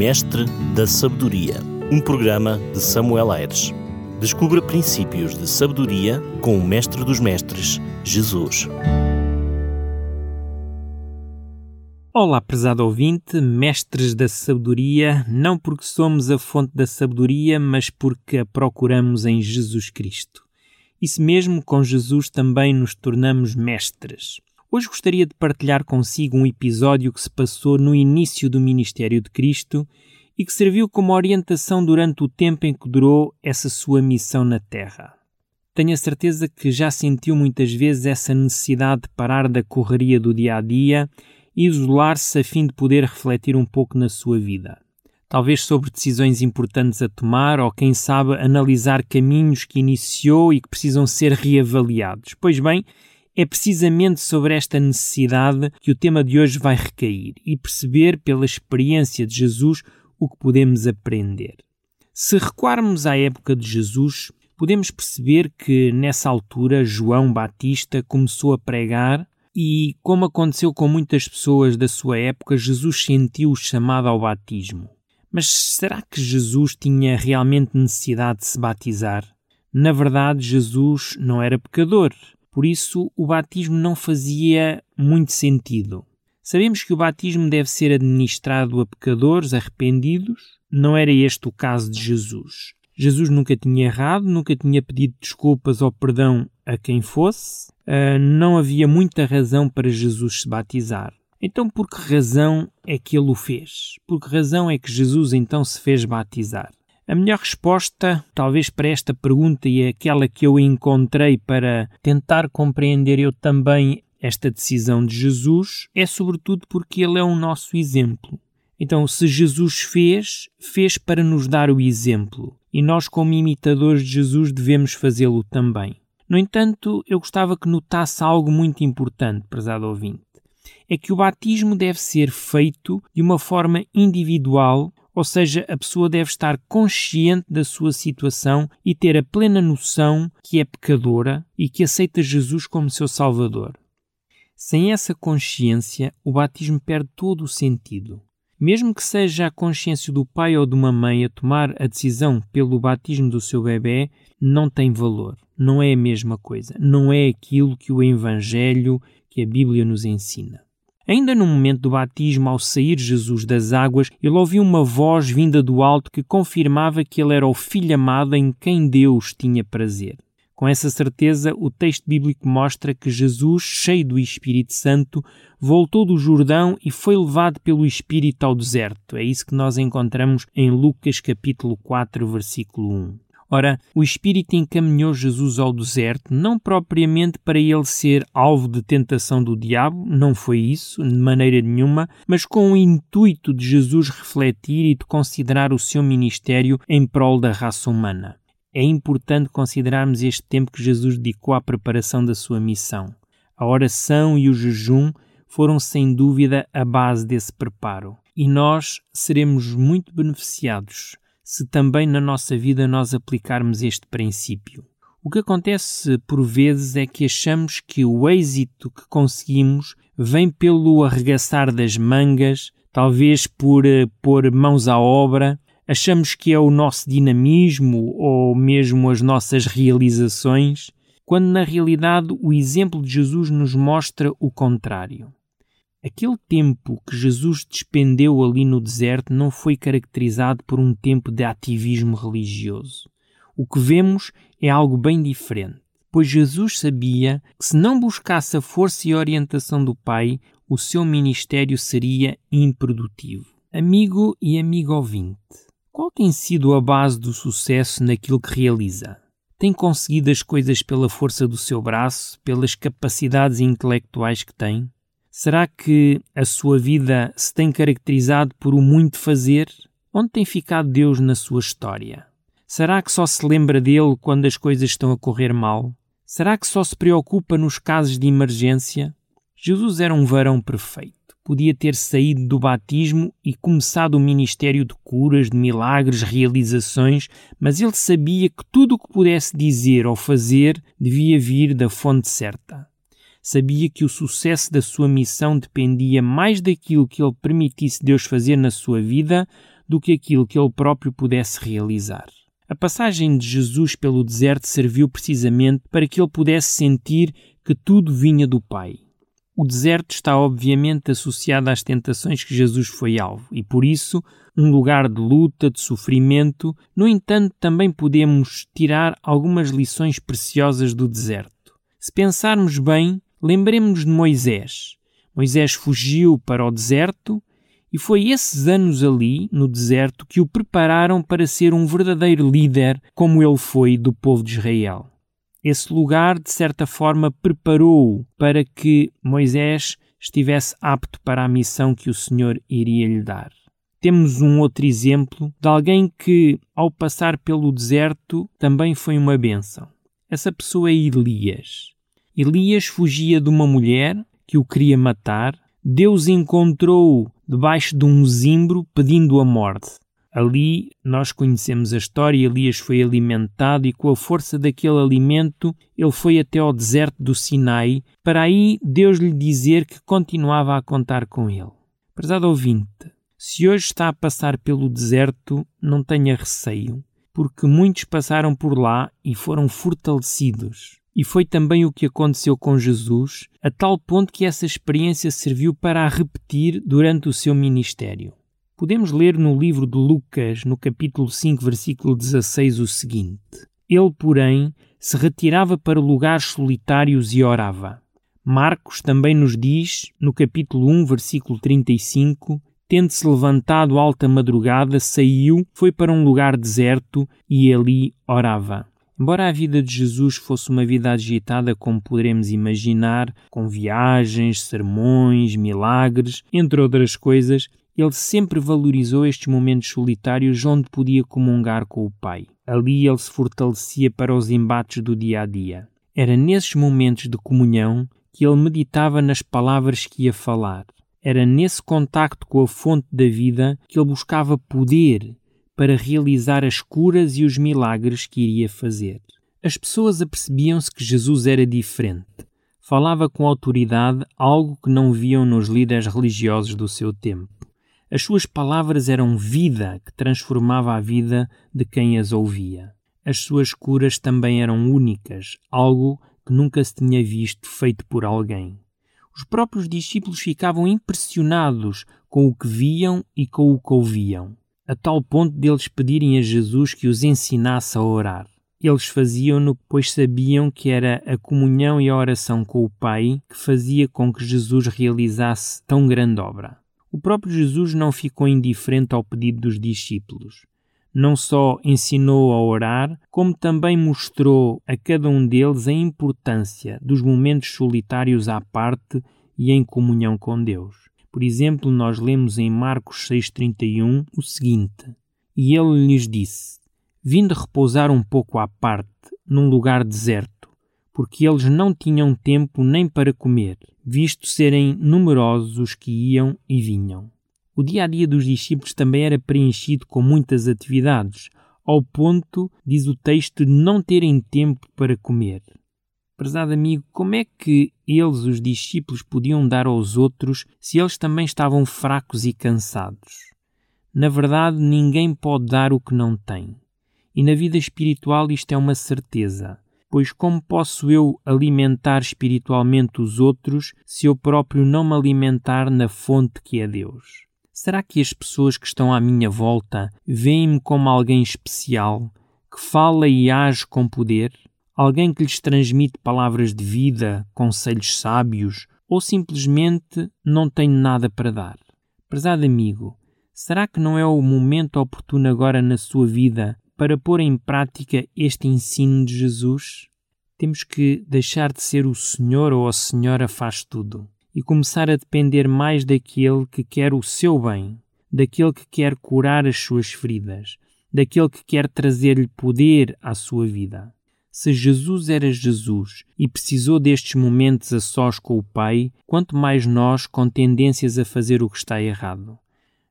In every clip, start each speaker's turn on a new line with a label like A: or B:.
A: Mestre da Sabedoria, um programa de Samuel Aires. Descubra princípios de sabedoria com o Mestre dos Mestres, Jesus.
B: Olá, prezado ouvinte, mestres da sabedoria, não porque somos a fonte da sabedoria, mas porque a procuramos em Jesus Cristo. Isso mesmo, com Jesus também nos tornamos mestres. Hoje gostaria de partilhar consigo um episódio que se passou no início do ministério de Cristo e que serviu como orientação durante o tempo em que durou essa sua missão na Terra. Tenho a certeza que já sentiu muitas vezes essa necessidade de parar da correria do dia a dia e isolar-se a fim de poder refletir um pouco na sua vida. Talvez sobre decisões importantes a tomar ou, quem sabe, analisar caminhos que iniciou e que precisam ser reavaliados. Pois bem, é precisamente sobre esta necessidade que o tema de hoje vai recair e perceber pela experiência de Jesus o que podemos aprender. Se recuarmos à época de Jesus, podemos perceber que nessa altura João Batista começou a pregar e, como aconteceu com muitas pessoas da sua época, Jesus sentiu o chamado ao batismo. Mas será que Jesus tinha realmente necessidade de se batizar? Na verdade, Jesus não era pecador. Por isso, o batismo não fazia muito sentido. Sabemos que o batismo deve ser administrado a pecadores arrependidos. Não era este o caso de Jesus. Jesus nunca tinha errado, nunca tinha pedido desculpas ou perdão a quem fosse. Uh, não havia muita razão para Jesus se batizar. Então, por que razão é que ele o fez? Por que razão é que Jesus então se fez batizar? A melhor resposta, talvez para esta pergunta e aquela que eu encontrei para tentar compreender eu também esta decisão de Jesus, é sobretudo porque ele é o nosso exemplo. Então, se Jesus fez, fez para nos dar o exemplo. E nós, como imitadores de Jesus, devemos fazê-lo também. No entanto, eu gostava que notasse algo muito importante, prezado ouvinte. É que o batismo deve ser feito de uma forma individual ou seja, a pessoa deve estar consciente da sua situação e ter a plena noção que é pecadora e que aceita Jesus como seu Salvador. Sem essa consciência, o batismo perde todo o sentido. Mesmo que seja a consciência do pai ou de uma mãe a tomar a decisão pelo batismo do seu bebê, não tem valor. Não é a mesma coisa. Não é aquilo que o Evangelho, que a Bíblia nos ensina. Ainda no momento do batismo, ao sair Jesus das águas, ele ouviu uma voz vinda do alto que confirmava que ele era o filho amado em quem Deus tinha prazer. Com essa certeza, o texto bíblico mostra que Jesus, cheio do Espírito Santo, voltou do Jordão e foi levado pelo Espírito ao deserto. É isso que nós encontramos em Lucas capítulo 4, versículo 1. Ora, o Espírito encaminhou Jesus ao deserto, não propriamente para ele ser alvo de tentação do diabo, não foi isso, de maneira nenhuma, mas com o intuito de Jesus refletir e de considerar o seu ministério em prol da raça humana. É importante considerarmos este tempo que Jesus dedicou à preparação da sua missão. A oração e o jejum foram sem dúvida a base desse preparo. E nós seremos muito beneficiados se também na nossa vida nós aplicarmos este princípio. O que acontece por vezes é que achamos que o êxito que conseguimos vem pelo arregaçar das mangas, talvez por uh, pôr mãos à obra, achamos que é o nosso dinamismo ou mesmo as nossas realizações, quando na realidade o exemplo de Jesus nos mostra o contrário. Aquele tempo que Jesus despendeu ali no deserto não foi caracterizado por um tempo de ativismo religioso. O que vemos é algo bem diferente, pois Jesus sabia que se não buscasse a força e a orientação do Pai, o seu ministério seria improdutivo. Amigo e amigo ouvinte, qual tem sido a base do sucesso naquilo que realiza? Tem conseguido as coisas pela força do seu braço, pelas capacidades intelectuais que tem? Será que a sua vida se tem caracterizado por o muito fazer? Onde tem ficado Deus na sua história? Será que só se lembra dele quando as coisas estão a correr mal? Será que só se preocupa nos casos de emergência? Jesus era um varão perfeito. Podia ter saído do batismo e começado o ministério de curas, de milagres, realizações, mas ele sabia que tudo o que pudesse dizer ou fazer devia vir da fonte certa sabia que o sucesso da sua missão dependia mais daquilo que ele permitisse Deus fazer na sua vida do que aquilo que ele próprio pudesse realizar. A passagem de Jesus pelo deserto serviu precisamente para que ele pudesse sentir que tudo vinha do Pai. O deserto está obviamente associado às tentações que Jesus foi alvo e, por isso, um lugar de luta, de sofrimento. No entanto, também podemos tirar algumas lições preciosas do deserto. Se pensarmos bem, lembremos-nos de Moisés. Moisés fugiu para o deserto e foi esses anos ali, no deserto, que o prepararam para ser um verdadeiro líder, como ele foi do povo de Israel. Esse lugar, de certa forma, preparou-o para que Moisés estivesse apto para a missão que o Senhor iria lhe dar. Temos um outro exemplo de alguém que, ao passar pelo deserto, também foi uma bênção. Essa pessoa é Elias. Elias fugia de uma mulher que o queria matar. Deus encontrou-o debaixo de um zimbro pedindo a morte. Ali nós conhecemos a história. Elias foi alimentado e, com a força daquele alimento, ele foi até ao deserto do Sinai, para aí Deus lhe dizer que continuava a contar com ele. Prezado ouvinte, se hoje está a passar pelo deserto, não tenha receio, porque muitos passaram por lá e foram fortalecidos. E foi também o que aconteceu com Jesus, a tal ponto que essa experiência serviu para a repetir durante o seu ministério. Podemos ler no livro de Lucas, no capítulo 5, versículo 16, o seguinte: Ele, porém, se retirava para lugares solitários e orava. Marcos também nos diz, no capítulo 1, versículo 35, tendo-se levantado alta madrugada, saiu, foi para um lugar deserto e ali orava. Embora a vida de Jesus fosse uma vida agitada, como poderemos imaginar, com viagens, sermões, milagres, entre outras coisas, ele sempre valorizou estes momentos solitários onde podia comungar com o Pai. Ali ele se fortalecia para os embates do dia a dia. Era nesses momentos de comunhão que ele meditava nas palavras que ia falar. Era nesse contacto com a fonte da vida que ele buscava poder para realizar as curas e os milagres que iria fazer. As pessoas apercebiam-se que Jesus era diferente. Falava com autoridade, algo que não viam nos líderes religiosos do seu tempo. As suas palavras eram vida que transformava a vida de quem as ouvia. As suas curas também eram únicas, algo que nunca se tinha visto feito por alguém. Os próprios discípulos ficavam impressionados com o que viam e com o que ouviam, a tal ponto deles pedirem a Jesus que os ensinasse a orar. Eles faziam-no pois sabiam que era a comunhão e a oração com o Pai que fazia com que Jesus realizasse tão grande obra. O próprio Jesus não ficou indiferente ao pedido dos discípulos. Não só ensinou a orar, como também mostrou a cada um deles a importância dos momentos solitários à parte e em comunhão com Deus. Por exemplo, nós lemos em Marcos 6,31 o seguinte: E ele lhes disse: Vinde repousar um pouco à parte, num lugar deserto porque eles não tinham tempo nem para comer, visto serem numerosos os que iam e vinham. O dia a dia dos discípulos também era preenchido com muitas atividades, ao ponto, diz o texto, de não terem tempo para comer. Prezado amigo, como é que eles, os discípulos, podiam dar aos outros se eles também estavam fracos e cansados? Na verdade, ninguém pode dar o que não tem. E na vida espiritual isto é uma certeza pois como posso eu alimentar espiritualmente os outros se eu próprio não me alimentar na fonte que é Deus? Será que as pessoas que estão à minha volta veem-me como alguém especial, que fala e age com poder? Alguém que lhes transmite palavras de vida, conselhos sábios, ou simplesmente não tenho nada para dar? Prezado amigo, será que não é o momento oportuno agora na sua vida para pôr em prática este ensino de Jesus? Temos que deixar de ser o Senhor ou a Senhora faz tudo e começar a depender mais daquele que quer o seu bem, daquele que quer curar as suas feridas, daquele que quer trazer-lhe poder à sua vida. Se Jesus era Jesus e precisou destes momentos a sós com o Pai, quanto mais nós com tendências a fazer o que está errado.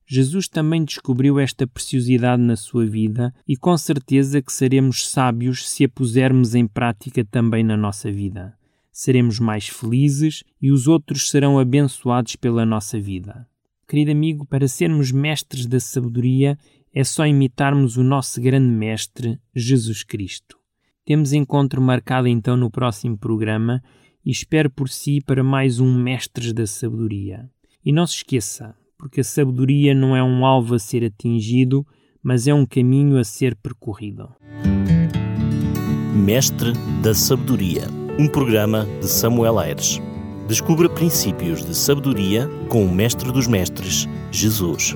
B: Jesus também descobriu esta preciosidade na sua vida e com certeza que seremos sábios se a pusermos em prática também na nossa vida. Seremos mais felizes e os outros serão abençoados pela nossa vida. Querido amigo, para sermos mestres da sabedoria é só imitarmos o nosso grande mestre, Jesus Cristo. Temos encontro marcado então no próximo programa e espero por si para mais um Mestres da Sabedoria. E não se esqueça, porque a sabedoria não é um alvo a ser atingido, mas é um caminho a ser percorrido.
A: Mestre da Sabedoria, um programa de Samuel Aires. Descubra princípios de sabedoria com o Mestre dos Mestres, Jesus.